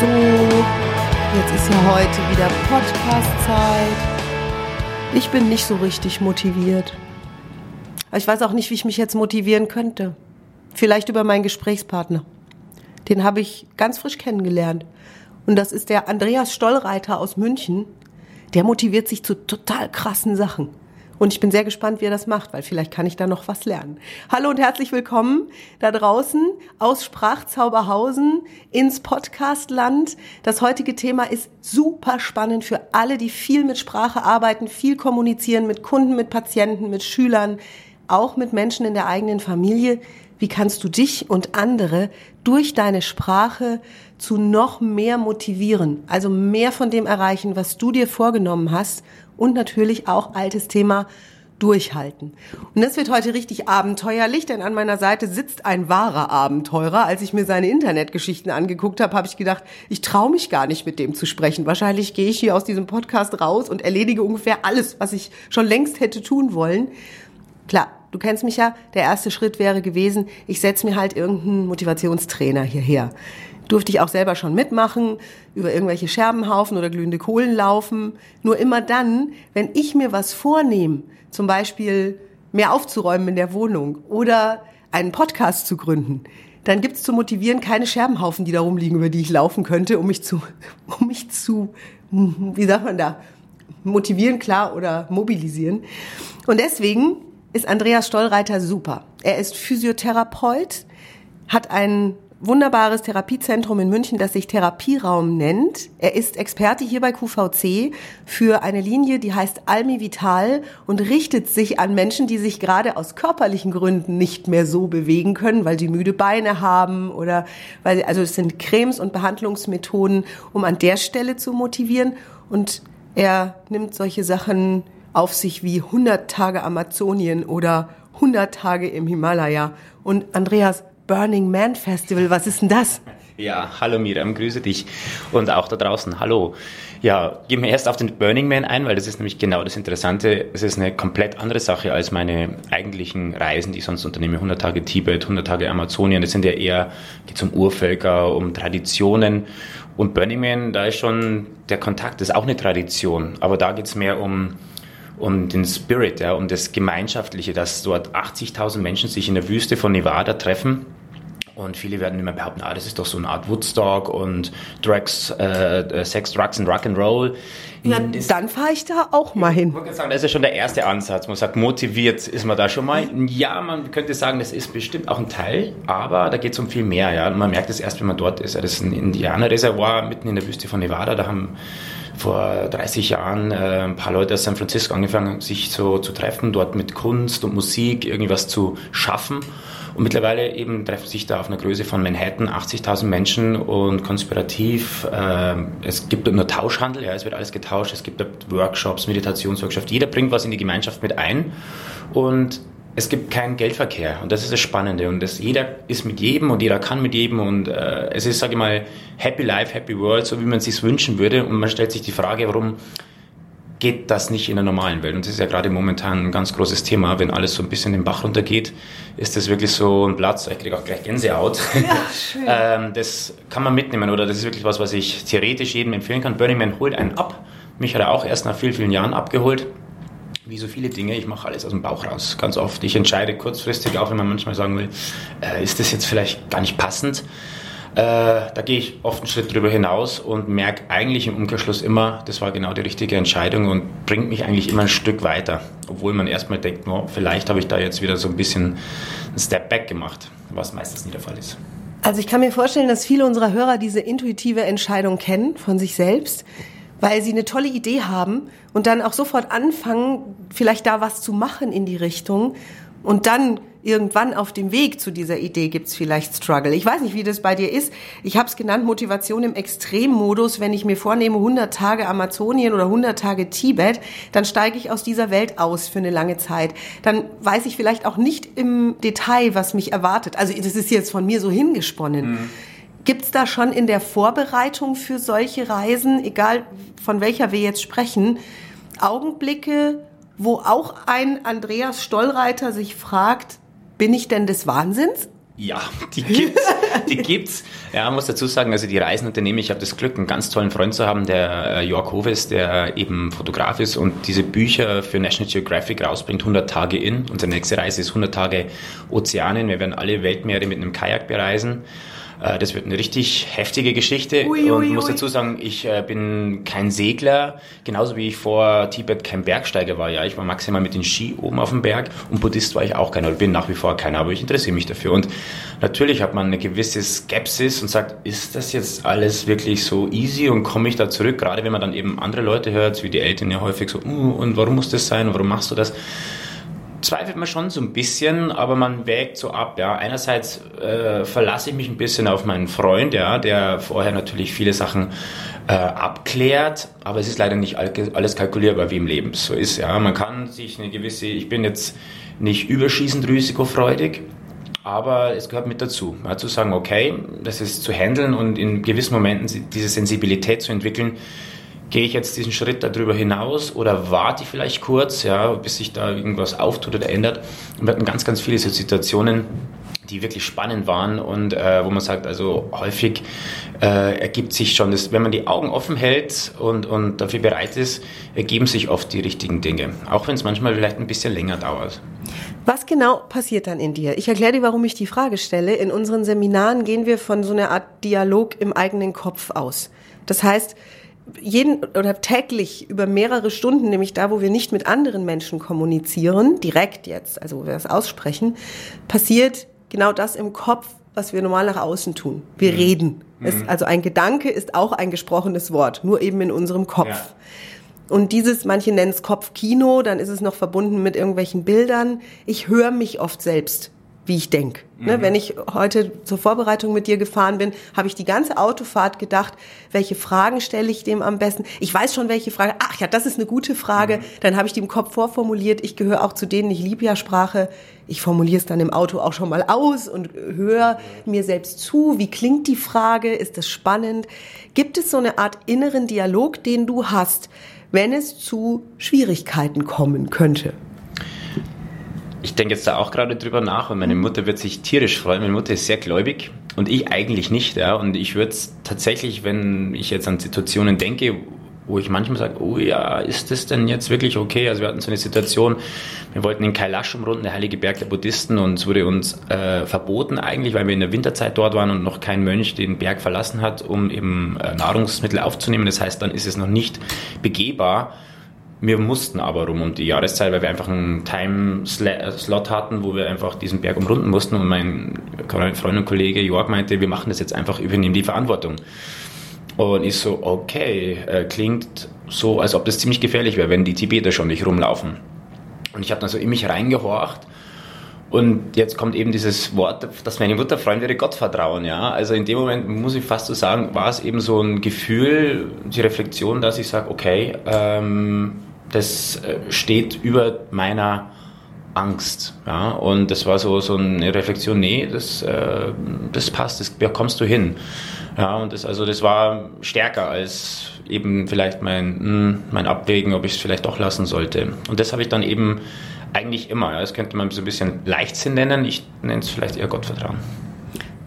So, jetzt ist ja heute wieder Podcast-Zeit. Ich bin nicht so richtig motiviert. Ich weiß auch nicht, wie ich mich jetzt motivieren könnte. Vielleicht über meinen Gesprächspartner. Den habe ich ganz frisch kennengelernt. Und das ist der Andreas Stollreiter aus München. Der motiviert sich zu total krassen Sachen. Und ich bin sehr gespannt, wie er das macht, weil vielleicht kann ich da noch was lernen. Hallo und herzlich willkommen da draußen aus Sprachzauberhausen ins Podcastland. Das heutige Thema ist super spannend für alle, die viel mit Sprache arbeiten, viel kommunizieren mit Kunden, mit Patienten, mit Schülern, auch mit Menschen in der eigenen Familie. Wie kannst du dich und andere durch deine Sprache zu noch mehr motivieren, also mehr von dem erreichen, was du dir vorgenommen hast und natürlich auch altes Thema durchhalten. Und das wird heute richtig abenteuerlich, denn an meiner Seite sitzt ein wahrer Abenteurer. Als ich mir seine Internetgeschichten angeguckt habe, habe ich gedacht, ich traue mich gar nicht mit dem zu sprechen. Wahrscheinlich gehe ich hier aus diesem Podcast raus und erledige ungefähr alles, was ich schon längst hätte tun wollen. Klar, du kennst mich ja, der erste Schritt wäre gewesen, ich setze mir halt irgendeinen Motivationstrainer hierher durfte ich auch selber schon mitmachen, über irgendwelche Scherbenhaufen oder glühende Kohlen laufen. Nur immer dann, wenn ich mir was vornehme, zum Beispiel mehr aufzuräumen in der Wohnung oder einen Podcast zu gründen, dann gibt's zu motivieren keine Scherbenhaufen, die da rumliegen, über die ich laufen könnte, um mich zu, um mich zu, wie sagt man da, motivieren, klar, oder mobilisieren. Und deswegen ist Andreas Stollreiter super. Er ist Physiotherapeut, hat einen wunderbares Therapiezentrum in München, das sich Therapieraum nennt. Er ist Experte hier bei QVC für eine Linie, die heißt Almi Vital und richtet sich an Menschen, die sich gerade aus körperlichen Gründen nicht mehr so bewegen können, weil sie müde Beine haben oder weil, also es sind Cremes und Behandlungsmethoden, um an der Stelle zu motivieren und er nimmt solche Sachen auf sich wie 100 Tage Amazonien oder 100 Tage im Himalaya. Und Andreas, Burning Man Festival. Was ist denn das? Ja, hallo Miriam, grüße dich. Und auch da draußen, hallo. Ja, gehen wir erst auf den Burning Man ein, weil das ist nämlich genau das Interessante. Es ist eine komplett andere Sache als meine eigentlichen Reisen, die ich sonst unternehme. 100 Tage Tibet, 100 Tage Amazonien. Das sind ja eher, geht um Urvölker, um Traditionen. Und Burning Man, da ist schon der Kontakt, das ist auch eine Tradition. Aber da geht es mehr um um den Spirit, ja, um das Gemeinschaftliche, dass dort 80.000 Menschen sich in der Wüste von Nevada treffen und viele werden immer behaupten, ah, das ist doch so eine Art Woodstock und Drugs, äh, Sex, Drugs und Rock'n'Roll. Ja, dann fahre ich da auch mal hin. Ich sagen, das ist ja schon der erste Ansatz. Man sagt, motiviert ist man da schon mal. Ja, man könnte sagen, das ist bestimmt auch ein Teil, aber da geht es um viel mehr. Ja. Und man merkt es erst, wenn man dort ist. Das ist ein Indianerreservoir mitten in der Wüste von Nevada. Da haben vor 30 Jahren äh, ein paar Leute aus San Francisco angefangen, sich so zu treffen, dort mit Kunst und Musik irgendwas zu schaffen. Und mittlerweile eben treffen sich da auf einer Größe von Manhattan 80.000 Menschen und konspirativ. Äh, es gibt nur Tauschhandel, ja, es wird alles getauscht. Es gibt Workshops, Meditationsworkshops. Jeder bringt was in die Gemeinschaft mit ein und es gibt keinen Geldverkehr und das ist das Spannende und das, jeder ist mit jedem und jeder kann mit jedem und äh, es ist, sage ich mal, Happy Life, Happy World, so wie man es sich wünschen würde und man stellt sich die Frage, warum geht das nicht in der normalen Welt. Und das ist ja gerade momentan ein ganz großes Thema. Wenn alles so ein bisschen den Bach runtergeht, ist das wirklich so ein Platz. Ich kriege auch gleich Gänsehaut. Ja, schön. ähm, das kann man mitnehmen oder das ist wirklich was, was ich theoretisch jedem empfehlen kann. Burning Man holt einen ab. Mich hat er auch erst nach vielen, vielen Jahren abgeholt. Wie so viele Dinge, ich mache alles aus dem Bauch raus, ganz oft. Ich entscheide kurzfristig, auch wenn man manchmal sagen will, äh, ist das jetzt vielleicht gar nicht passend. Äh, da gehe ich oft einen Schritt drüber hinaus und merke eigentlich im Umkehrschluss immer, das war genau die richtige Entscheidung und bringt mich eigentlich immer ein Stück weiter. Obwohl man erstmal denkt, no, vielleicht habe ich da jetzt wieder so ein bisschen einen Step back gemacht, was meistens nie der Fall ist. Also ich kann mir vorstellen, dass viele unserer Hörer diese intuitive Entscheidung kennen von sich selbst, weil sie eine tolle Idee haben und dann auch sofort anfangen, vielleicht da was zu machen in die Richtung und dann irgendwann auf dem Weg zu dieser Idee gibt's vielleicht Struggle. Ich weiß nicht, wie das bei dir ist. Ich habe es genannt, Motivation im Extremmodus. Wenn ich mir vornehme, 100 Tage Amazonien oder 100 Tage Tibet, dann steige ich aus dieser Welt aus für eine lange Zeit. Dann weiß ich vielleicht auch nicht im Detail, was mich erwartet. Also das ist jetzt von mir so hingesponnen. Mhm. Gibt's da schon in der Vorbereitung für solche Reisen, egal von welcher wir jetzt sprechen, Augenblicke, wo auch ein Andreas Stollreiter sich fragt, bin ich denn des Wahnsinns? Ja, die gibt's. die gibt's. Ja, muss dazu sagen, also die Reisen unternehme ich. habe das Glück, einen ganz tollen Freund zu haben, der äh, Jörg Hoves, der eben Fotograf ist und diese Bücher für National Geographic rausbringt, 100 Tage in. Unsere nächste Reise ist 100 Tage Ozeanen. Wir werden alle Weltmeere mit einem Kajak bereisen. Äh, das wird eine richtig heftige Geschichte. Ui, und ich muss dazu sagen, ich äh, bin kein Segler, genauso wie ich vor Tibet kein Bergsteiger war. Ja, ich war maximal mit den Ski oben auf dem Berg und Buddhist war ich auch keiner oder bin nach wie vor keiner, aber ich interessiere mich dafür. Und natürlich hat man eine gewisse Skepsis und sagt, ist das jetzt alles wirklich so easy und komme ich da zurück? Gerade wenn man dann eben andere Leute hört, wie die Eltern ja häufig so, uh, und warum muss das sein und warum machst du das? Zweifelt man schon so ein bisschen, aber man wägt so ab. Ja. Einerseits äh, verlasse ich mich ein bisschen auf meinen Freund, ja, der vorher natürlich viele Sachen äh, abklärt, aber es ist leider nicht alles kalkulierbar wie im Leben so ist. Ja. Man kann sich eine gewisse, ich bin jetzt nicht überschießend risikofreudig, aber es gehört mit dazu, ja, zu sagen, okay, das ist zu handeln und in gewissen Momenten diese Sensibilität zu entwickeln, gehe ich jetzt diesen Schritt darüber hinaus oder warte ich vielleicht kurz, ja, bis sich da irgendwas auftut oder ändert. Und wir hatten ganz, ganz viele so Situationen, die wirklich spannend waren und äh, wo man sagt, also häufig äh, ergibt sich schon, das, wenn man die Augen offen hält und, und dafür bereit ist, ergeben sich oft die richtigen Dinge, auch wenn es manchmal vielleicht ein bisschen länger dauert. Was genau passiert dann in dir? Ich erkläre dir, warum ich die Frage stelle. In unseren Seminaren gehen wir von so einer Art Dialog im eigenen Kopf aus. Das heißt, jeden oder täglich über mehrere Stunden, nämlich da, wo wir nicht mit anderen Menschen kommunizieren, direkt jetzt, also wo wir das aussprechen, passiert genau das im Kopf, was wir normal nach außen tun. Wir mhm. reden. Es, mhm. also ein Gedanke ist auch ein gesprochenes Wort, nur eben in unserem Kopf. Ja. Und dieses, manche nennen es Kopfkino, dann ist es noch verbunden mit irgendwelchen Bildern. Ich höre mich oft selbst wie ich denke. Ne, mhm. Ne, wenn ich heute zur Vorbereitung mit dir gefahren bin, habe ich die ganze Autofahrt gedacht, welche Fragen stelle ich dem am besten? Ich weiß schon, welche Frage. Ach ja, das ist eine gute Frage. Mhm. Dann habe ich die im Kopf vorformuliert. Ich gehöre auch zu denen, ich liebe ja Sprache. Ich formuliere es dann im Auto auch schon mal aus und höre mir selbst zu. Wie klingt die Frage? Ist das spannend? Gibt es so eine Art inneren Dialog, den du hast, wenn es zu Schwierigkeiten kommen könnte? Ich denke jetzt da auch gerade drüber nach und meine Mutter wird sich tierisch freuen. Meine Mutter ist sehr gläubig und ich eigentlich nicht. Ja. Und ich würde es tatsächlich, wenn ich jetzt an Situationen denke, wo ich manchmal sage, oh ja, ist das denn jetzt wirklich okay? Also wir hatten so eine Situation, wir wollten in Kailash umrunden, der heilige Berg der Buddhisten, und es wurde uns äh, verboten eigentlich, weil wir in der Winterzeit dort waren und noch kein Mönch den Berg verlassen hat, um eben äh, Nahrungsmittel aufzunehmen. Das heißt, dann ist es noch nicht begehbar. Wir mussten aber rum um die Jahreszeit, weil wir einfach einen Time-Slot hatten, wo wir einfach diesen Berg umrunden mussten. Und mein Freund und Kollege Jörg meinte, wir machen das jetzt einfach, übernehmen die Verantwortung. Und ich so, okay, äh, klingt so, als ob das ziemlich gefährlich wäre, wenn die Tibeter schon nicht rumlaufen. Und ich habe dann so in mich reingehorcht. Und jetzt kommt eben dieses Wort, dass meine Mutter Freund wäre Gottvertrauen, ja. Also in dem Moment muss ich fast so sagen, war es eben so ein Gefühl, die Reflexion, dass ich sage, okay, ähm, das äh, steht über meiner Angst. Ja? Und das war so, so eine Reflexion, nee, das, äh, das passt, das bekommst du hin. Ja, und das, also das war stärker als eben vielleicht mein, hm, mein Abwägen, ob ich es vielleicht doch lassen sollte. Und das habe ich dann eben eigentlich immer. Ja? Das könnte man so ein bisschen Leichtsinn nennen. Ich nenne es vielleicht eher Gottvertrauen.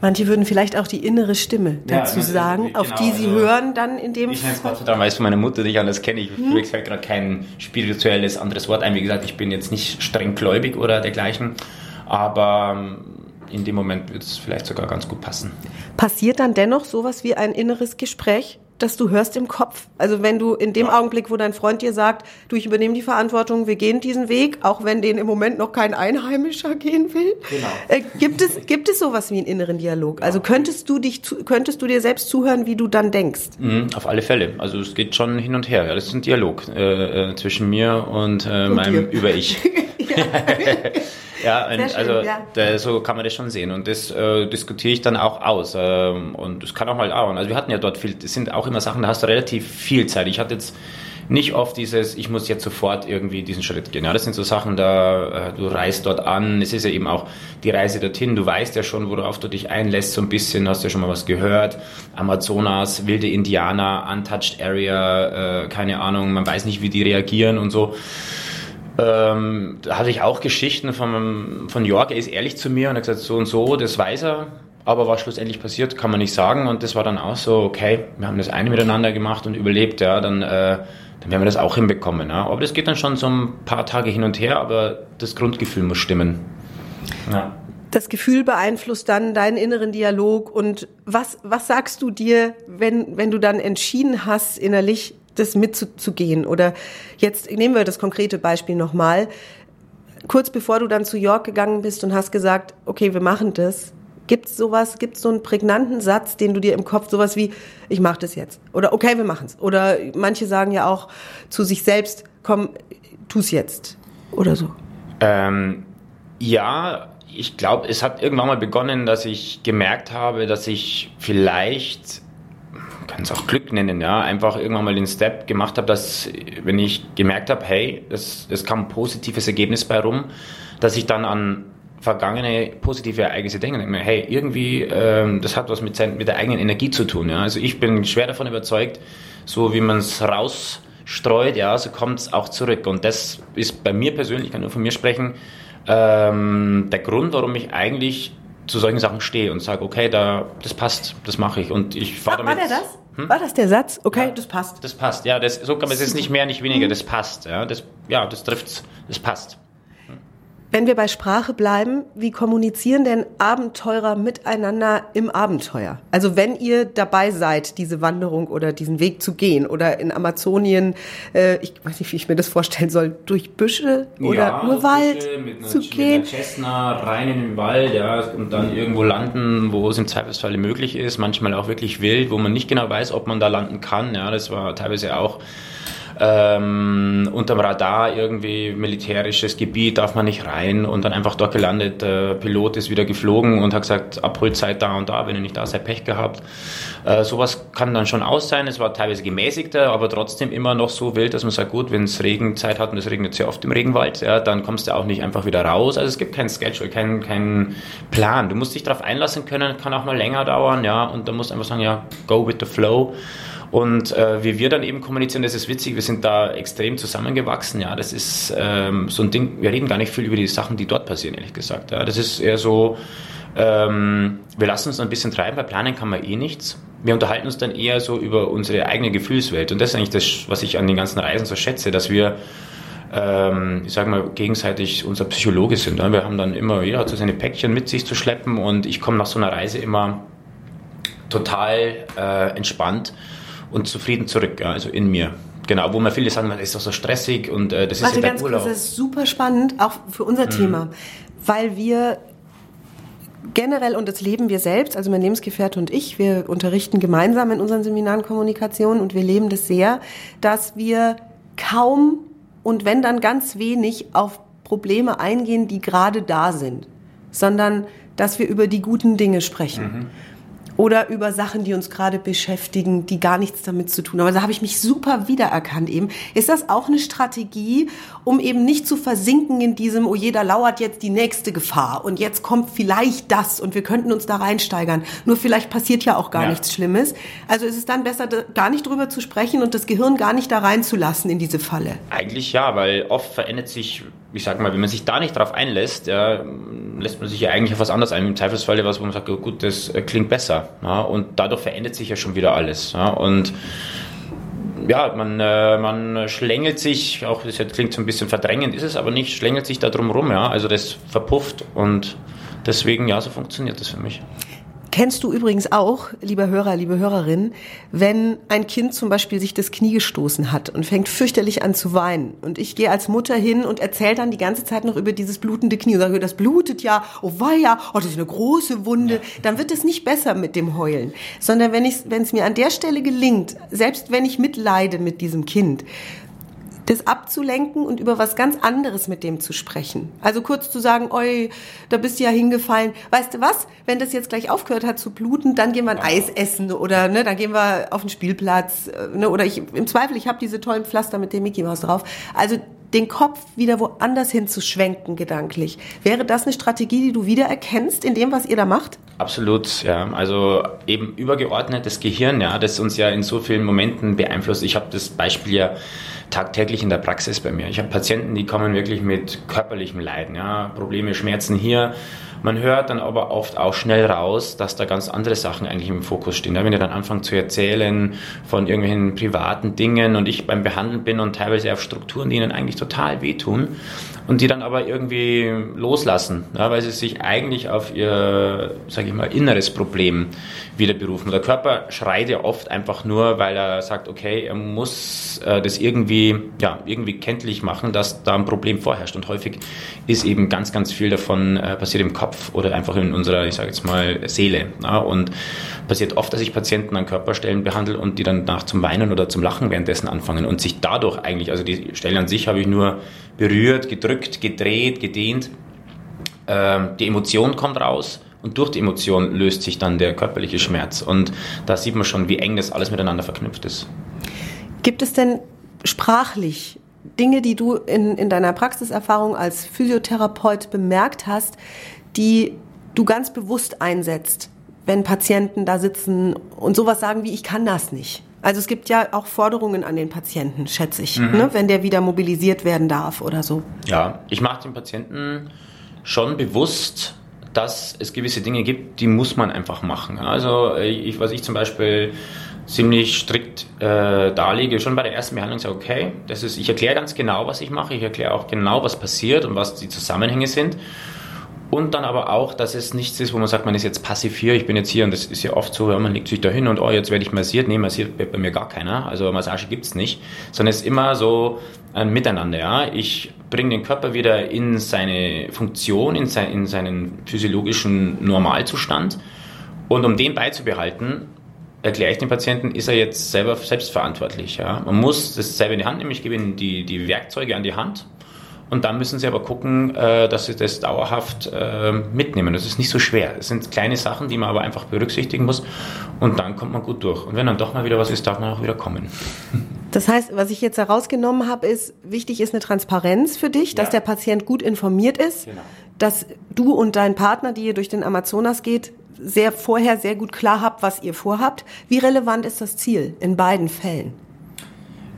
Manche würden vielleicht auch die innere Stimme dazu ja, sagen, genau, auf die sie also hören dann in dem Ich nenne es Gottvertrauen, weil es von meiner Mutter nicht anders kenne. Ich hm. fällt gerade kein spirituelles anderes Wort ein. Wie gesagt, ich bin jetzt nicht streng gläubig oder dergleichen, aber ähm, in dem Moment würde es vielleicht sogar ganz gut passen. Passiert dann dennoch sowas wie ein inneres Gespräch? Dass du hörst im Kopf. Also wenn du in dem ja. Augenblick, wo dein Freund dir sagt, du, ich übernehme die Verantwortung, wir gehen diesen Weg, auch wenn den im Moment noch kein Einheimischer gehen will. Genau. Äh, gibt es, gibt es sowas wie einen inneren Dialog? Also könntest du dich, könntest du dir selbst zuhören, wie du dann denkst? Mhm, auf alle Fälle. Also es geht schon hin und her. Das ist ein Dialog äh, äh, zwischen mir und, äh, und meinem Über-Ich. Ja, und schön, also ja. Da, so kann man das schon sehen. Und das äh, diskutiere ich dann auch aus. Ähm, und das kann auch mal dauern. Also wir hatten ja dort viel, sind auch immer Sachen, da hast du relativ viel Zeit. Ich hatte jetzt nicht oft dieses, ich muss jetzt sofort irgendwie diesen Schritt gehen. Ja, das sind so Sachen, da äh, du reist dort an. Es ist ja eben auch die Reise dorthin. Du weißt ja schon, worauf du dich einlässt, so ein bisschen. Hast ja schon mal was gehört. Amazonas, wilde Indianer, untouched area, äh, keine Ahnung. Man weiß nicht, wie die reagieren und so. Ähm, da hatte ich auch Geschichten von, von Jörg, er ist ehrlich zu mir und hat gesagt, so und so, das weiß er. Aber was schlussendlich passiert, kann man nicht sagen. Und das war dann auch so, okay, wir haben das eine miteinander gemacht und überlebt, ja, dann, äh, dann werden wir das auch hinbekommen. Ja. Aber das geht dann schon so ein paar Tage hin und her, aber das Grundgefühl muss stimmen. Ja. Das Gefühl beeinflusst dann deinen inneren Dialog. Und was, was sagst du dir, wenn, wenn du dann entschieden hast, innerlich das mitzugehen? Oder jetzt nehmen wir das konkrete Beispiel nochmal. Kurz bevor du dann zu York gegangen bist und hast gesagt, okay, wir machen das, Gibt es sowas, gibt es so einen prägnanten Satz, den du dir im Kopf, sowas wie, ich mache das jetzt. Oder okay, wir machen es. Oder manche sagen ja auch zu sich selbst, komm, tu es jetzt. Oder so. Ähm, ja, ich glaube, es hat irgendwann mal begonnen, dass ich gemerkt habe, dass ich vielleicht, kann es auch Glück nennen, ja, einfach irgendwann mal den Step gemacht habe, dass, wenn ich gemerkt habe, hey, es, es kam ein positives Ergebnis bei rum, dass ich dann an vergangene positive Ereignisse denken. Denke mir, hey, irgendwie, ähm, das hat was mit, sein, mit der eigenen Energie zu tun. Ja? Also ich bin schwer davon überzeugt, so wie man es rausstreut, ja, so kommt es auch zurück. Und das ist bei mir persönlich, ich kann nur von mir sprechen, ähm, der Grund, warum ich eigentlich zu solchen Sachen stehe und sage, okay, da, das passt, das mache ich. Und ich fahre damit. War der das? Hm? War das der Satz? Okay, ja, das passt. Das passt, ja, das, so kann man es ist nicht mehr, nicht weniger, das passt. Ja, das, ja, das trifft's, das passt. Wenn wir bei Sprache bleiben, wie kommunizieren denn Abenteurer miteinander im Abenteuer? Also wenn ihr dabei seid, diese Wanderung oder diesen Weg zu gehen oder in Amazonien, äh, ich weiß nicht, wie ich mir das vorstellen soll, durch Büsche oder ja, nur Wald einer, zu gehen? Mit einer Cessna rein in den Wald, ja, und dann irgendwo landen, wo es im Zweifelsfall möglich ist, manchmal auch wirklich wild, wo man nicht genau weiß, ob man da landen kann. Ja, das war teilweise auch ähm, unterm Radar irgendwie militärisches Gebiet, darf man nicht rein und dann einfach dort gelandet. Der Pilot ist wieder geflogen und hat gesagt, Abholzeit da und da, wenn ihr nicht da seid, Pech gehabt. Äh, sowas kann dann schon aus sein. Es war teilweise gemäßigter, aber trotzdem immer noch so wild, dass man sagt, gut, wenn es Regenzeit hat und es regnet sehr oft im Regenwald, ja, dann kommst du auch nicht einfach wieder raus. Also es gibt kein Schedule, keinen kein Plan. Du musst dich darauf einlassen können, kann auch mal länger dauern, ja, und da musst du einfach sagen, ja, go with the flow. Und äh, wie wir dann eben kommunizieren, das ist witzig, wir sind da extrem zusammengewachsen. Ja, das ist ähm, so ein Ding, wir reden gar nicht viel über die Sachen, die dort passieren, ehrlich gesagt. Ja, das ist eher so, ähm, wir lassen uns ein bisschen treiben, weil planen kann man eh nichts. Wir unterhalten uns dann eher so über unsere eigene Gefühlswelt. Und das ist eigentlich das, was ich an den ganzen Reisen so schätze, dass wir ähm, ich sage mal, gegenseitig unser Psychologe sind. Ne? Wir haben dann immer, jeder hat so seine Päckchen mit sich zu schleppen und ich komme nach so einer Reise immer total äh, entspannt und zufrieden zurück, ja, also in mir. Genau, wo man viele sagen, das ist doch so stressig und äh, das ist ja der Urlaub. Kurz, das ist super spannend, auch für unser mhm. Thema, weil wir generell, und das leben wir selbst, also mein Lebensgefährte und ich, wir unterrichten gemeinsam in unseren Seminaren Kommunikation und wir leben das sehr, dass wir kaum und wenn dann ganz wenig auf Probleme eingehen, die gerade da sind, sondern dass wir über die guten Dinge sprechen. Mhm oder über Sachen, die uns gerade beschäftigen, die gar nichts damit zu tun haben. Aber da habe ich mich super wiedererkannt eben. Ist das auch eine Strategie, um eben nicht zu versinken in diesem, oh jeder lauert jetzt die nächste Gefahr und jetzt kommt vielleicht das und wir könnten uns da reinsteigern. Nur vielleicht passiert ja auch gar ja. nichts Schlimmes. Also ist es dann besser, gar nicht drüber zu sprechen und das Gehirn gar nicht da reinzulassen in diese Falle? Eigentlich ja, weil oft verändert sich ich sag mal, wenn man sich da nicht drauf einlässt, ja, lässt man sich ja eigentlich auf was anderes ein. Im Zweifelsfall was, wo man sagt, gut, das äh, klingt besser. Ja, und dadurch verändert sich ja schon wieder alles. Ja, und ja, man, äh, man schlängelt sich, auch das klingt so ein bisschen verdrängend, ist es aber nicht, schlängelt sich da drum rum, ja. Also das verpufft und deswegen, ja, so funktioniert das für mich. Kennst du übrigens auch, lieber Hörer, liebe Hörerin, wenn ein Kind zum Beispiel sich das Knie gestoßen hat und fängt fürchterlich an zu weinen? Und ich gehe als Mutter hin und erzähle dann die ganze Zeit noch über dieses blutende Knie und sage, das blutet ja, oh weia, oh das ist eine große Wunde, dann wird es nicht besser mit dem Heulen, sondern wenn es mir an der Stelle gelingt, selbst wenn ich mitleide mit diesem Kind, das abzulenken und über was ganz anderes mit dem zu sprechen. Also kurz zu sagen, oi, da bist du ja hingefallen. Weißt du was? Wenn das jetzt gleich aufgehört hat zu bluten, dann gehen wir ein Eis essen oder ne, dann gehen wir auf den Spielplatz äh, ne, oder ich im Zweifel, ich habe diese tollen Pflaster mit dem Mickey Mouse drauf. Also den Kopf wieder woanders hin zu schwenken gedanklich. Wäre das eine Strategie, die du wiedererkennst in dem, was ihr da macht? Absolut, ja. Also eben übergeordnetes Gehirn, ja, das uns ja in so vielen Momenten beeinflusst. Ich habe das Beispiel ja tagtäglich in der Praxis bei mir. Ich habe Patienten, die kommen wirklich mit körperlichem Leiden, ja, Probleme, Schmerzen hier. Man hört dann aber oft auch schnell raus, dass da ganz andere Sachen eigentlich im Fokus stehen. Wenn ihr dann anfangt zu erzählen von irgendwelchen privaten Dingen und ich beim Behandeln bin und teilweise auf Strukturen, die ihnen eigentlich total wehtun und die dann aber irgendwie loslassen, weil sie sich eigentlich auf ihr, sage ich mal, inneres Problem wieder berufen. Der Körper schreit ja oft einfach nur, weil er sagt, okay, er muss äh, das irgendwie, ja, irgendwie kenntlich machen, dass da ein Problem vorherrscht. Und häufig ist eben ganz, ganz viel davon äh, passiert im Kopf oder einfach in unserer, ich sage jetzt mal, Seele. Ja? Und passiert oft, dass ich Patienten an Körperstellen behandle und die dann nach zum Weinen oder zum Lachen währenddessen anfangen und sich dadurch eigentlich, also die Stelle an sich habe ich nur berührt, gedrückt, gedreht, gedehnt. Ähm, die Emotion kommt raus und durch die Emotion löst sich dann der körperliche Schmerz. Und da sieht man schon, wie eng das alles miteinander verknüpft ist. Gibt es denn sprachlich Dinge, die du in, in deiner Praxiserfahrung als Physiotherapeut bemerkt hast, die du ganz bewusst einsetzt, wenn Patienten da sitzen und sowas sagen wie, ich kann das nicht? Also es gibt ja auch Forderungen an den Patienten, schätze ich, mhm. ne, wenn der wieder mobilisiert werden darf oder so. Ja, ich mache den Patienten schon bewusst, dass es gewisse Dinge gibt, die muss man einfach machen. Also ich, was ich zum Beispiel ziemlich strikt äh, darlege, schon bei der ersten Behandlung sage, okay, das ist, ich erkläre ganz genau, was ich mache, ich erkläre auch genau, was passiert und was die Zusammenhänge sind. Und dann aber auch, dass es nichts ist, wo man sagt, man ist jetzt passiv hier, ich bin jetzt hier und das ist ja oft so, man legt sich da hin und oh, jetzt werde ich massiert. Nee, massiert bei mir gar keiner. Also Massage gibt es nicht. Sondern es ist immer so ein Miteinander. Ja? Ich bringe den Körper wieder in seine Funktion, in, sein, in seinen physiologischen Normalzustand. Und um den beizubehalten, erkläre ich dem Patienten, ist er jetzt selber selbstverantwortlich. Ja? Man muss das selber in die Hand nehmen. Ich gebe ihnen die, die Werkzeuge an die Hand und dann müssen sie aber gucken, äh, dass sie das dauerhaft äh, mitnehmen. Das ist nicht so schwer. Es sind kleine Sachen, die man aber einfach berücksichtigen muss. Und dann kommt man gut durch. Und wenn dann doch mal wieder was ist, darf man auch wieder kommen. Das heißt, was ich jetzt herausgenommen habe, ist, wichtig ist eine Transparenz für dich, dass ja. der Patient gut informiert ist, genau. dass du und dein Partner, die ihr durch den Amazonas geht, sehr vorher sehr gut klar habt, was ihr vorhabt. Wie relevant ist das Ziel in beiden Fällen?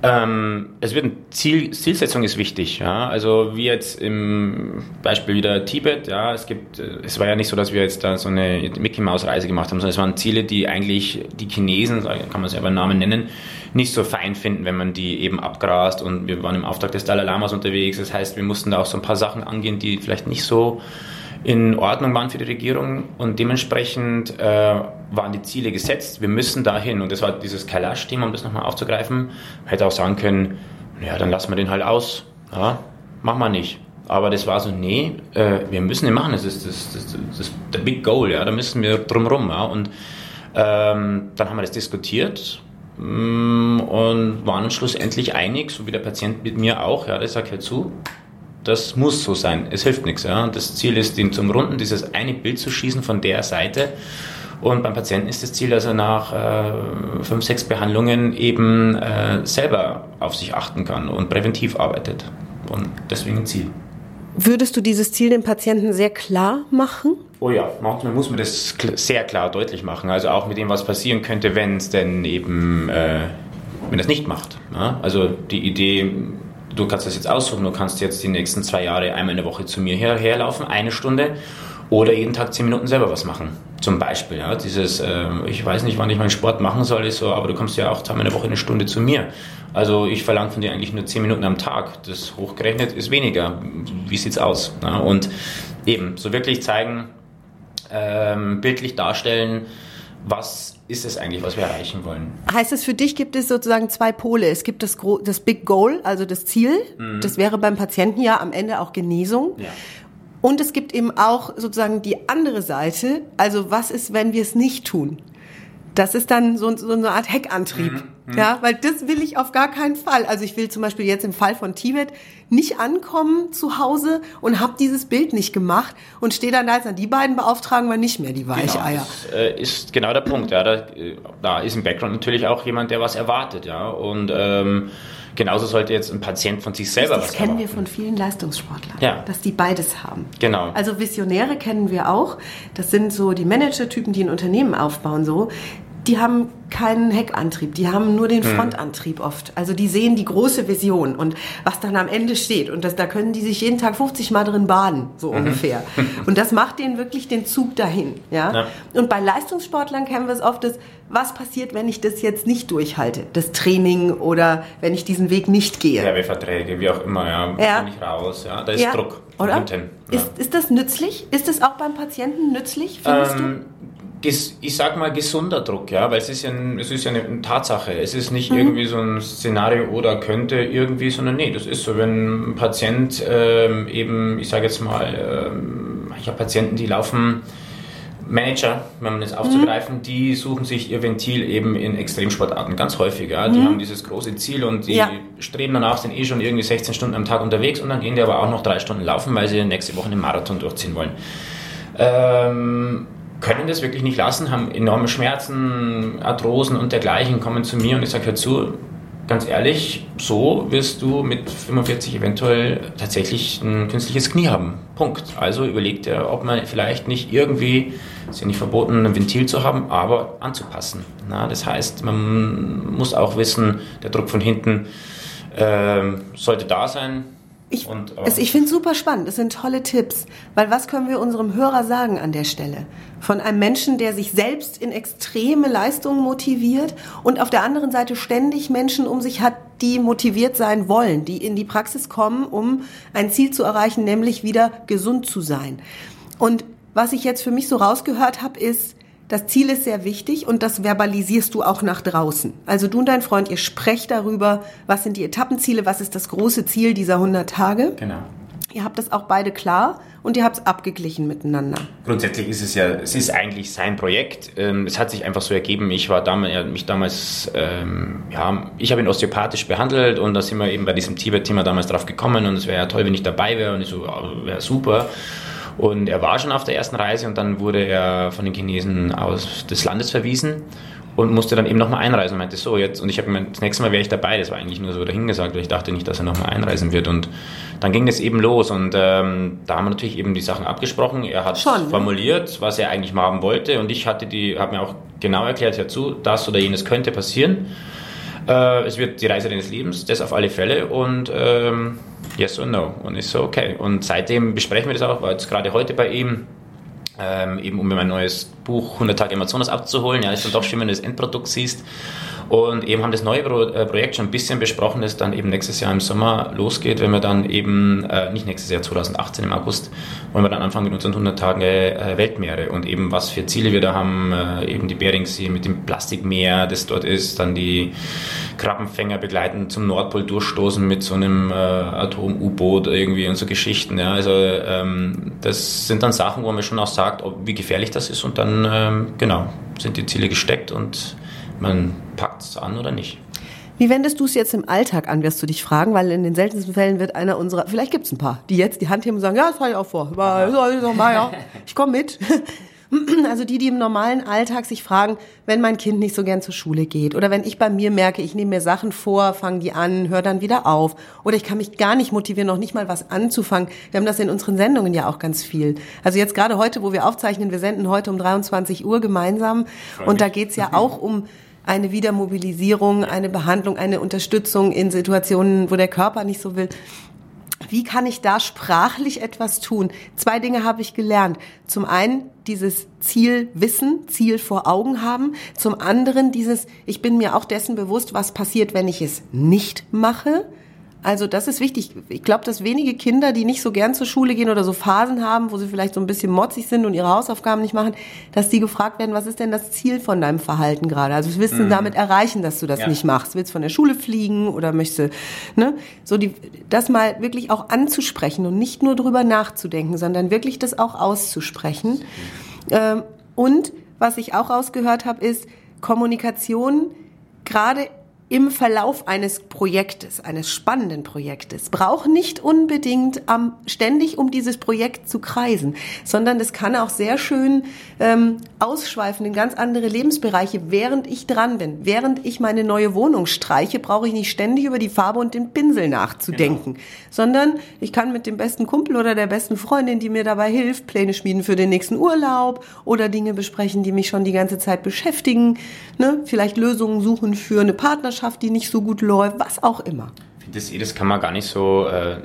Ähm, es wird ein Ziel, Zielsetzung ist wichtig, ja. Also wie jetzt im Beispiel wieder Tibet, ja, es gibt, äh, es war ja nicht so, dass wir jetzt da so eine Mickey Maus Reise gemacht haben, sondern es waren Ziele, die eigentlich die Chinesen, kann man selber Namen nennen, nicht so fein finden, wenn man die eben abgrast und wir waren im Auftrag des Dalai Lamas unterwegs. Das heißt, wir mussten da auch so ein paar Sachen angehen, die vielleicht nicht so in Ordnung waren für die Regierung und dementsprechend äh, waren die Ziele gesetzt. Wir müssen dahin und das war dieses Kailash-Thema, um das nochmal aufzugreifen. Hätte auch sagen können, ja, dann lassen wir den halt aus. Ja, machen wir nicht. Aber das war so, nee, äh, wir müssen den machen. Das ist das, das, das, das der Big Goal, ja, da müssen wir drumrum. Ja. Und ähm, dann haben wir das diskutiert mm, und waren schlussendlich einig, so wie der Patient mit mir auch. Ja, das sagt halt zu das muss so sein. Es hilft nichts. Ja. Das Ziel ist, ihn zum Runden dieses eine Bild zu schießen von der Seite. Und beim Patienten ist das Ziel, dass er nach äh, fünf, sechs Behandlungen eben äh, selber auf sich achten kann und präventiv arbeitet. Und deswegen ein Ziel. Würdest du dieses Ziel dem Patienten sehr klar machen? Oh ja, manchmal muss man das sehr klar deutlich machen. Also auch mit dem, was passieren könnte, wenn es denn eben, äh, wenn es nicht macht. Ja? Also die Idee, du kannst das jetzt aussuchen, du kannst jetzt die nächsten zwei Jahre einmal in der Woche zu mir herlaufen, eine Stunde, oder jeden Tag zehn Minuten selber was machen. Zum Beispiel, ja, dieses, äh, ich weiß nicht, wann ich meinen Sport machen soll, ist so, aber du kommst ja auch zweimal in der Woche eine Stunde zu mir. Also ich verlange von dir eigentlich nur zehn Minuten am Tag. Das hochgerechnet ist weniger. Wie sieht's aus? Ja, und eben, so wirklich zeigen, ähm, bildlich darstellen, was ist es eigentlich, was wir erreichen wollen. Heißt es für dich, gibt es sozusagen zwei Pole. Es gibt das, das Big Goal, also das Ziel. Mhm. Das wäre beim Patienten ja am Ende auch Genesung. Ja. Und es gibt eben auch sozusagen die andere Seite. Also was ist, wenn wir es nicht tun? Das ist dann so, so eine Art Heckantrieb. Mhm, mhm, ja, weil das will ich auf gar keinen Fall. Also ich will zum Beispiel jetzt im Fall von Tibet nicht ankommen zu Hause und habe dieses Bild nicht gemacht und stehe dann da als die beiden beauftragen wir nicht mehr die genau, Weicheier. Genau, das äh, ist genau der Punkt. Ja, da, äh, da, ist im Background natürlich auch jemand, der was erwartet. Ja, und ähm, genauso sollte jetzt ein Patient von sich selber das was Das kennen erwarten. wir von vielen Leistungssportlern, ja. dass die beides haben. Genau. Also Visionäre kennen wir auch. Das sind so die Manager-Typen, die ein Unternehmen aufbauen. So die haben keinen Heckantrieb, die haben nur den Frontantrieb oft. Also die sehen die große Vision und was dann am Ende steht. Und das, da können die sich jeden Tag 50 Mal drin baden, so mhm. ungefähr. Und das macht denen wirklich den Zug dahin. Ja? ja? Und bei Leistungssportlern kennen wir es oft, dass, was passiert, wenn ich das jetzt nicht durchhalte, das Training oder wenn ich diesen Weg nicht gehe. Werbeverträge, wie auch immer, ja, ja. Bin ich raus, ja, da ist ja. Druck. Oder? Hinten, ja. ist, ist das nützlich? Ist das auch beim Patienten nützlich, findest ähm, du? Ich sag mal gesunder Druck, ja, weil es ist ja, ein, es ist ja eine Tatsache. Es ist nicht mhm. irgendwie so ein Szenario oder könnte irgendwie, sondern nee, das ist so, wenn ein Patient ähm, eben, ich sage jetzt mal, ähm, ich habe Patienten, die laufen Manager, wenn man das aufzugreifen, mhm. die suchen sich ihr Ventil eben in Extremsportarten ganz häufig. Ja. Die mhm. haben dieses große Ziel und die ja. streben danach, sind eh schon irgendwie 16 Stunden am Tag unterwegs und dann gehen die aber auch noch drei Stunden laufen, weil sie nächste Woche einen Marathon durchziehen wollen. Ähm, können das wirklich nicht lassen, haben enorme Schmerzen, Arthrosen und dergleichen, kommen zu mir und ich sage, hör zu, ganz ehrlich, so wirst du mit 45 eventuell tatsächlich ein künstliches Knie haben. Punkt. Also überleg dir, ob man vielleicht nicht irgendwie, ist ja nicht verboten, ein Ventil zu haben, aber anzupassen. Na, das heißt, man muss auch wissen, der Druck von hinten äh, sollte da sein. Ich, ich finde es super spannend. Das sind tolle Tipps. Weil was können wir unserem Hörer sagen an der Stelle? Von einem Menschen, der sich selbst in extreme Leistungen motiviert und auf der anderen Seite ständig Menschen um sich hat, die motiviert sein wollen, die in die Praxis kommen, um ein Ziel zu erreichen, nämlich wieder gesund zu sein. Und was ich jetzt für mich so rausgehört habe, ist, das Ziel ist sehr wichtig und das verbalisierst du auch nach draußen. Also du und dein Freund, ihr sprecht darüber, was sind die Etappenziele, was ist das große Ziel dieser 100 Tage. Genau. Ihr habt das auch beide klar und ihr habt es abgeglichen miteinander. Grundsätzlich ist es ja, es ist eigentlich sein Projekt. Ähm, es hat sich einfach so ergeben. Ich war damals, ja, mich damals, ähm, ja, ich habe ihn osteopathisch behandelt und da sind wir eben bei diesem Tibet-Thema damals drauf gekommen und es wäre ja toll, wenn ich dabei wäre und ich so, wäre super. Und er war schon auf der ersten Reise und dann wurde er von den Chinesen aus des Landes verwiesen und musste dann eben nochmal einreisen und meinte so jetzt und ich habe gemeint, das nächste Mal wäre ich dabei, das war eigentlich nur so dahingesagt, weil ich dachte nicht, dass er nochmal einreisen wird. Und dann ging es eben los und ähm, da haben wir natürlich eben die Sachen abgesprochen, er hat Schon, ne? formuliert, was er eigentlich mal haben wollte und ich hatte die, habe mir auch genau erklärt, dazu, das oder jenes könnte passieren. Äh, es wird die Reise deines Lebens, das auf alle Fälle und ähm, yes or no. Und ich so, okay. Und seitdem besprechen wir das auch, war jetzt gerade heute bei ihm, ähm, eben um mir mein neues Buch 100 Tage Amazonas abzuholen. Ja, ist dann doch schön, wenn du das Endprodukt siehst. Und eben haben das neue Pro äh, Projekt schon ein bisschen besprochen, das dann eben nächstes Jahr im Sommer losgeht, wenn wir dann eben, äh, nicht nächstes Jahr, 2018 im August, wollen wir dann anfangen mit unseren 100 Tage äh, Weltmeere und eben was für Ziele wir da haben, äh, eben die Beringsee mit dem Plastikmeer, das dort ist, dann die Krabbenfänger begleiten zum Nordpol durchstoßen mit so einem äh, Atom-U-Boot irgendwie und so Geschichten. Ja. Also ähm, das sind dann Sachen, wo man schon auch sagt, ob, wie gefährlich das ist und dann, ähm, genau, sind die Ziele gesteckt und man packt es an oder nicht. Wie wendest du es jetzt im Alltag an, wirst du dich fragen, weil in den seltensten Fällen wird einer unserer, vielleicht gibt es ein paar, die jetzt die Hand heben und sagen, ja, das habe ich auch vor, ich komme mit. Also die, die im normalen Alltag sich fragen, wenn mein Kind nicht so gern zur Schule geht oder wenn ich bei mir merke, ich nehme mir Sachen vor, fange die an, höre dann wieder auf oder ich kann mich gar nicht motivieren, noch nicht mal was anzufangen. Wir haben das in unseren Sendungen ja auch ganz viel. Also jetzt gerade heute, wo wir aufzeichnen, wir senden heute um 23 Uhr gemeinsam und da geht's ja auch um eine Wiedermobilisierung, eine Behandlung, eine Unterstützung in Situationen, wo der Körper nicht so will. Wie kann ich da sprachlich etwas tun? Zwei Dinge habe ich gelernt. Zum einen dieses Ziel wissen, Ziel vor Augen haben. Zum anderen dieses, ich bin mir auch dessen bewusst, was passiert, wenn ich es nicht mache. Also das ist wichtig. Ich glaube, dass wenige Kinder, die nicht so gern zur Schule gehen oder so Phasen haben, wo sie vielleicht so ein bisschen motzig sind und ihre Hausaufgaben nicht machen, dass die gefragt werden, was ist denn das Ziel von deinem Verhalten gerade? Also was willst du mhm. damit erreichen, dass du das ja. nicht machst? Willst du von der Schule fliegen oder möchtest du, ne? So die, das mal wirklich auch anzusprechen und nicht nur drüber nachzudenken, sondern wirklich das auch auszusprechen. Ähm, und was ich auch rausgehört habe, ist Kommunikation gerade im Verlauf eines Projektes, eines spannenden Projektes, braucht nicht unbedingt am, ständig um dieses Projekt zu kreisen, sondern es kann auch sehr schön ähm, ausschweifen in ganz andere Lebensbereiche, während ich dran bin. Während ich meine neue Wohnung streiche, brauche ich nicht ständig über die Farbe und den Pinsel nachzudenken, genau. sondern ich kann mit dem besten Kumpel oder der besten Freundin, die mir dabei hilft, Pläne schmieden für den nächsten Urlaub oder Dinge besprechen, die mich schon die ganze Zeit beschäftigen, ne? vielleicht Lösungen suchen für eine Partnerschaft, die nicht so gut läuft, was auch immer. Das, das kann man gar nicht so, äh,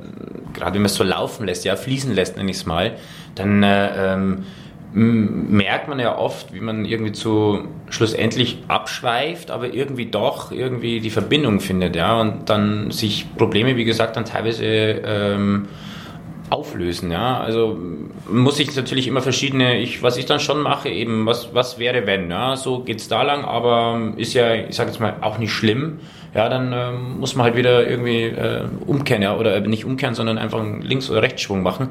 gerade wenn man es so laufen lässt, ja, fließen lässt, nenne ich es mal, dann äh, ähm, merkt man ja oft, wie man irgendwie zu schlussendlich abschweift, aber irgendwie doch irgendwie die Verbindung findet, ja, und dann sich Probleme, wie gesagt, dann teilweise ähm, auflösen, ja. Also muss ich natürlich immer verschiedene, ich, was ich dann schon mache, eben, was, was wäre wenn, ja, so geht's da lang, aber ist ja, ich sage jetzt mal, auch nicht schlimm. Ja, dann ähm, muss man halt wieder irgendwie äh, umkehren, ja, oder nicht umkehren, sondern einfach einen Links- oder Rechtsschwung machen.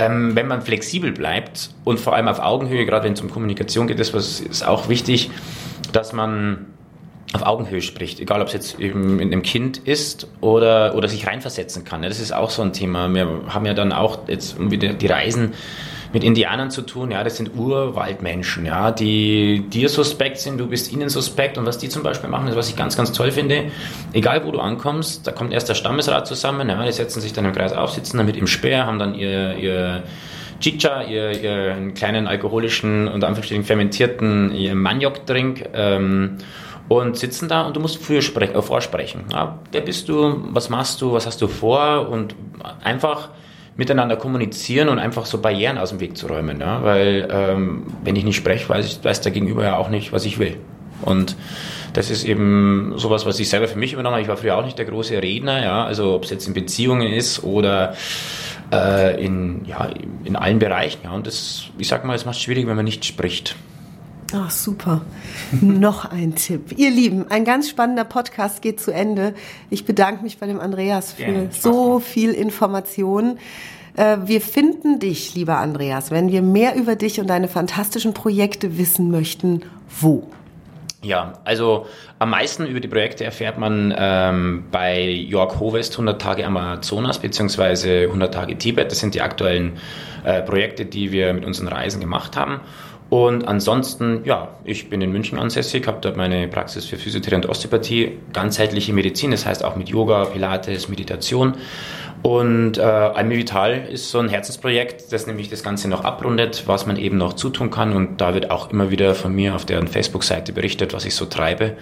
Ähm, wenn man flexibel bleibt und vor allem auf Augenhöhe, gerade wenn es um Kommunikation geht, das ist auch wichtig, dass man auf Augenhöhe spricht, egal ob es jetzt eben mit einem Kind ist oder, oder sich reinversetzen kann. Das ist auch so ein Thema. Wir haben ja dann auch jetzt wieder die Reisen mit Indianern zu tun, ja, das sind Urwaldmenschen, ja, die dir suspekt sind, du bist ihnen suspekt und was die zum Beispiel machen, ist, was ich ganz, ganz toll finde, egal wo du ankommst, da kommt erst der Stammesrat zusammen, ja, die setzen sich dann im Kreis auf, sitzen dann mit im Speer, haben dann ihr, ihr Chicha, ihr, ihren kleinen alkoholischen und einfach fermentierten Maniok-Drink, ähm, und sitzen da und du musst für sprechen, äh, vorsprechen. Ja, wer bist du? Was machst du? Was hast du vor? Und einfach miteinander kommunizieren und einfach so Barrieren aus dem Weg zu räumen. Ja? Weil ähm, wenn ich nicht spreche, weiß, ich, weiß der Gegenüber ja auch nicht, was ich will. Und das ist eben sowas, was ich selber für mich übernommen habe. Ich war früher auch nicht der große Redner, ja, also ob es jetzt in Beziehungen ist oder äh, in, ja, in allen Bereichen. Ja. Und das, ich sag mal, es macht es schwierig, wenn man nicht spricht. Ach, super. Noch ein Tipp. Ihr Lieben, ein ganz spannender Podcast geht zu Ende. Ich bedanke mich bei dem Andreas für ja, so viel Information. Äh, wir finden dich, lieber Andreas, wenn wir mehr über dich und deine fantastischen Projekte wissen möchten. Wo? Ja, also am meisten über die Projekte erfährt man ähm, bei Jörg Hovest 100 Tage Amazonas beziehungsweise 100 Tage Tibet. Das sind die aktuellen äh, Projekte, die wir mit unseren Reisen gemacht haben. Und ansonsten, ja, ich bin in München ansässig, habe dort meine Praxis für Physiotherapie und Osteopathie, ganzheitliche Medizin, das heißt auch mit Yoga, Pilates, Meditation. Und äh, Almi Vital ist so ein Herzensprojekt, das nämlich das Ganze noch abrundet, was man eben noch zutun kann. Und da wird auch immer wieder von mir auf deren Facebook-Seite berichtet, was ich so treibe,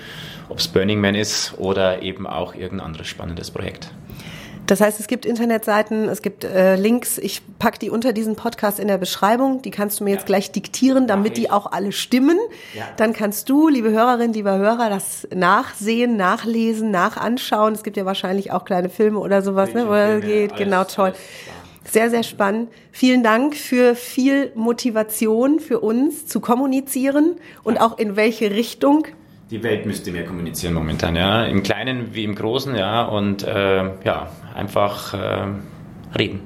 ob es Burning Man ist oder eben auch irgendein anderes spannendes Projekt. Das heißt, es gibt Internetseiten, es gibt äh, Links. Ich pack die unter diesen Podcast in der Beschreibung. Die kannst du mir ja. jetzt gleich diktieren, damit die auch alle stimmen. Ja. Dann kannst du, liebe Hörerin, lieber Hörer, das nachsehen, nachlesen, nachanschauen. Es gibt ja wahrscheinlich auch kleine Filme oder sowas, ne, wo es geht. Alles, genau, toll. Sehr, sehr spannend. Vielen Dank für viel Motivation für uns zu kommunizieren und auch in welche Richtung die Welt müsste mehr kommunizieren momentan, ja. Im Kleinen wie im Großen, ja. Und äh, ja, einfach äh, reden.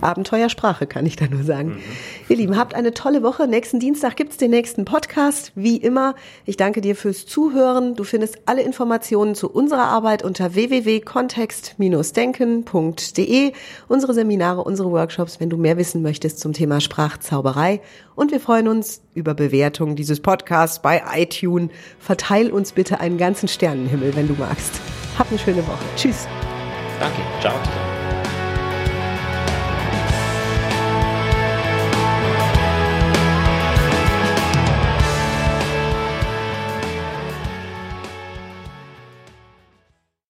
Abenteuersprache, kann ich da nur sagen. Mhm. Ihr Lieben, habt eine tolle Woche. Nächsten Dienstag gibt's den nächsten Podcast, wie immer. Ich danke dir fürs Zuhören. Du findest alle Informationen zu unserer Arbeit unter www.kontext-denken.de. Unsere Seminare, unsere Workshops, wenn du mehr wissen möchtest zum Thema Sprachzauberei. Und wir freuen uns über Bewertungen dieses Podcasts bei iTunes. Verteil uns bitte einen ganzen Sternenhimmel, wenn du magst. Hab eine schöne Woche. Tschüss. Danke. Ciao zusammen.